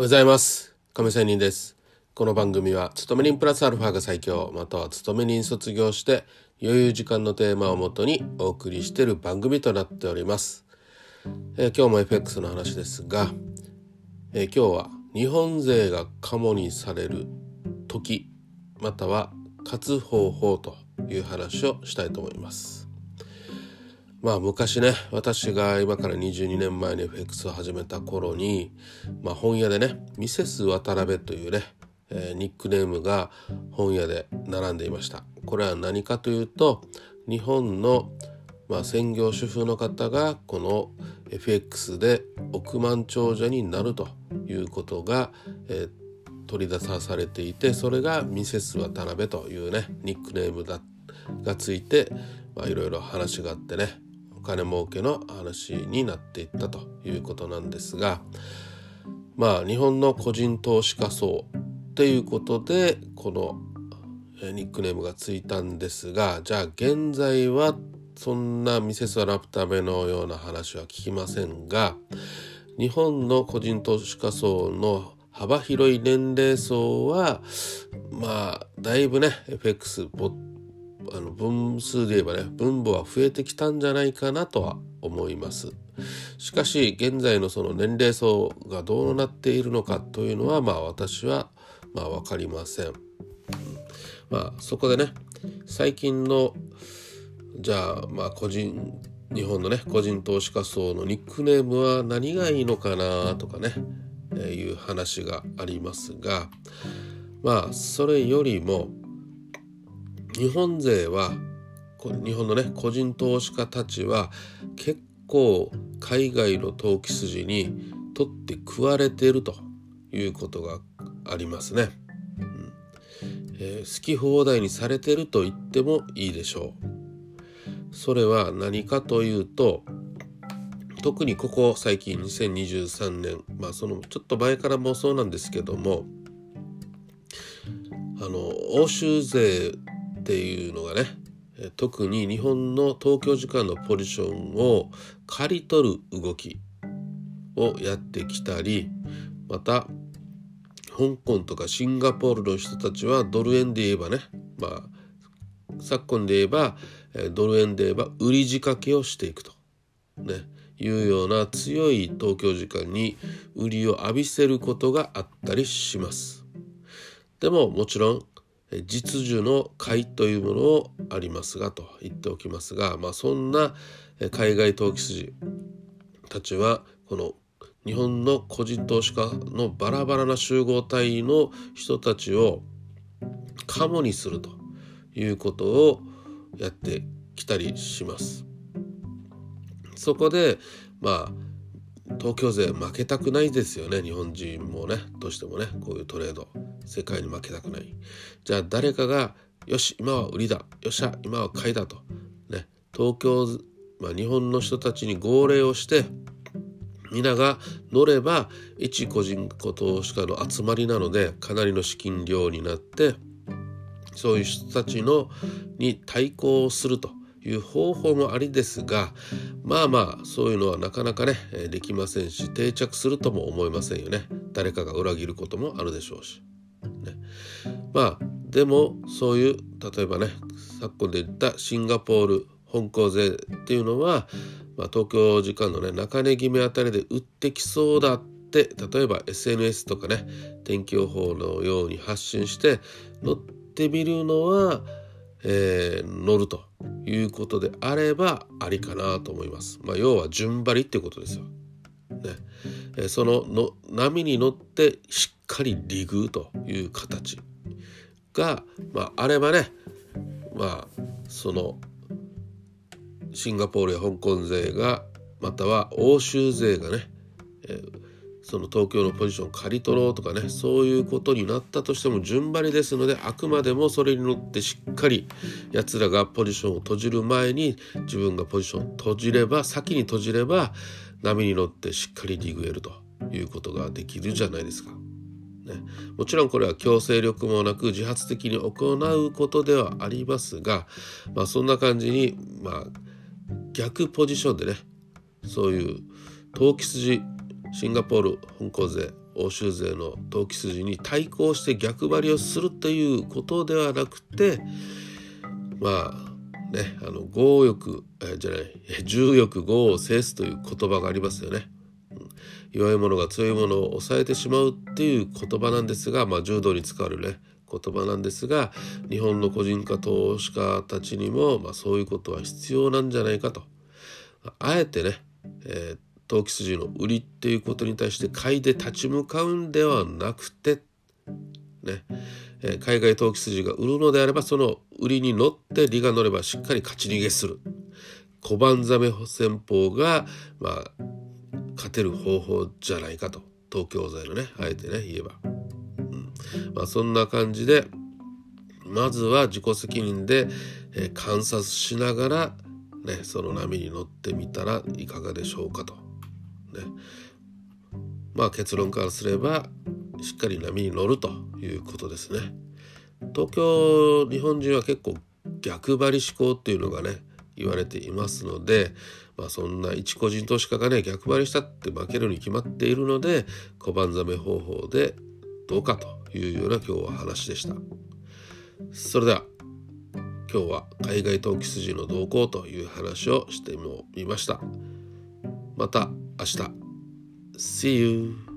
はようございます。亀仙人です。この番組は勤め人プラスアルファが最強または勤め人卒業して余裕時間のテーマをもとにお送りしている番組となっております、えー、今日も FX の話ですが、えー、今日は日本勢がカモにされる時または勝つ方法という話をしたいと思います。まあ昔ね私が今から22年前に FX を始めた頃に、まあ、本屋でねミセス渡辺というね、えー、ニックネームが本屋で並んでいました。これは何かというと日本の、まあ、専業主婦の方がこの FX で億万長者になるということが、えー、取り出されていてそれがミセス渡辺というねニックネームだがついていろいろ話があってね金儲けの話になっていったということなんですがまあ日本の個人投資家層っていうことでこのニックネームがついたんですがじゃあ現在はそんなミセス・ラプタメのような話は聞きませんが日本の個人投資家層の幅広い年齢層はまあだいぶね FX あの分数で言えばね分母は増えてきたんじゃないかなとは思います。しかし現在のその年齢層がどうなっているのかというのはまあ私はまあ分かりません、まあそこでね最近のじゃあまあ個人日本のね個人投資家層のニックネームは何がいいのかなとかね、えー、いう話がありますがまあそれよりも日本勢は日本のね個人投資家たちは結構海外の投機筋に取って食われているということがありますね。うんえー、好き放題にされてると言ってもいいでしょう。それは何かというと特にここ最近2023年まあそのちょっと前からもそうなんですけどもあの欧州勢っていうのがね特に日本の東京時間のポジションを刈り取る動きをやってきたりまた香港とかシンガポールの人たちはドル円で言えばねまあ昨今で言えばドル円で言えば売り仕掛けをしていくと、ね、いうような強い東京時間に売りを浴びせることがあったりします。でももちろん実需の買いというものをありますがと言っておきますが、まあ、そんな海外投機筋たちはこの日本の個人投資家のバラバラな集合体の人たちをカモにするということをやってきたりします。そこでまあ東京勢負けたくないですよね日本人もねどうしてもねこういうトレード世界に負けたくない。じゃあ誰かがよし今は売りだ。よっしゃ今は買いだと。ね。東京、まあ、日本の人たちに号令をして皆が乗れば一個人投資家の集まりなのでかなりの資金量になってそういう人たちのに対抗するという方法もありですがまあまあそういうのはなかなかねできませんし定着するとも思いませんよね。誰かが裏切ることもあるでしょうし、ね、まあでもそういう例えばね昨今で言ったシンガポール香港勢っていうのは、まあ、東京時間のね中根決めあたりで売ってきそうだって例えば SNS とかね天気予報のように発信して乗ってみるのはえー、乗るということであればありかなと思います。まあ、要は順張りっていうことですよ。ねえー、そのの波に乗ってしっかりリグという形が、まあ、あればねまあそのシンガポールや香港勢がまたは欧州勢がね、えーその東京のポジションを刈り取ろうとかねそういうことになったとしても順張りですのであくまでもそれに乗ってしっかりやつらがポジションを閉じる前に自分がポジションを閉じれば先に閉じれば波に乗ってしっかりリグえるということができるじゃないですか。ね、もちろんこれは強制力もなく自発的に行うことではありますが、まあ、そんな感じに、まあ、逆ポジションでねそういう投機筋シンガポール香港勢欧州勢の投機筋に対抗して逆張りをするということではなくてまあねあの強欲、じゃない重欲豪を制すという言葉がありますよね。弱い者が強い者を抑えてしまうっていう言葉なんですが、まあ、柔道に使われるね言葉なんですが日本の個人化投資家たちにも、まあ、そういうことは必要なんじゃないかと。あえてね、えー、投機筋の売りっていうことに対して買いで立ち向かうんではなくてね、えー、海外投機筋が売るのであればその売りに乗って利が乗ればしっかり勝ち逃げする。小判ザメ戦法がまあ勝てる方法じゃないかと東京勢のねあえてね言えば、うんまあ、そんな感じでまずは自己責任で、えー、観察しながら、ね、その波に乗ってみたらいかがでしょうかと。ね、まあ結論からすればしっかり波に乗るということですね。東京日本人は結構逆張り思考っていうのがね言われていますので、まあ、そんな一個人投資家がね逆張りしたって負けるに決まっているので小判ざめ方法でどうかというような今日は話でした。それでは今日は海外投機筋の動向という話をしてみました。また明日。See you!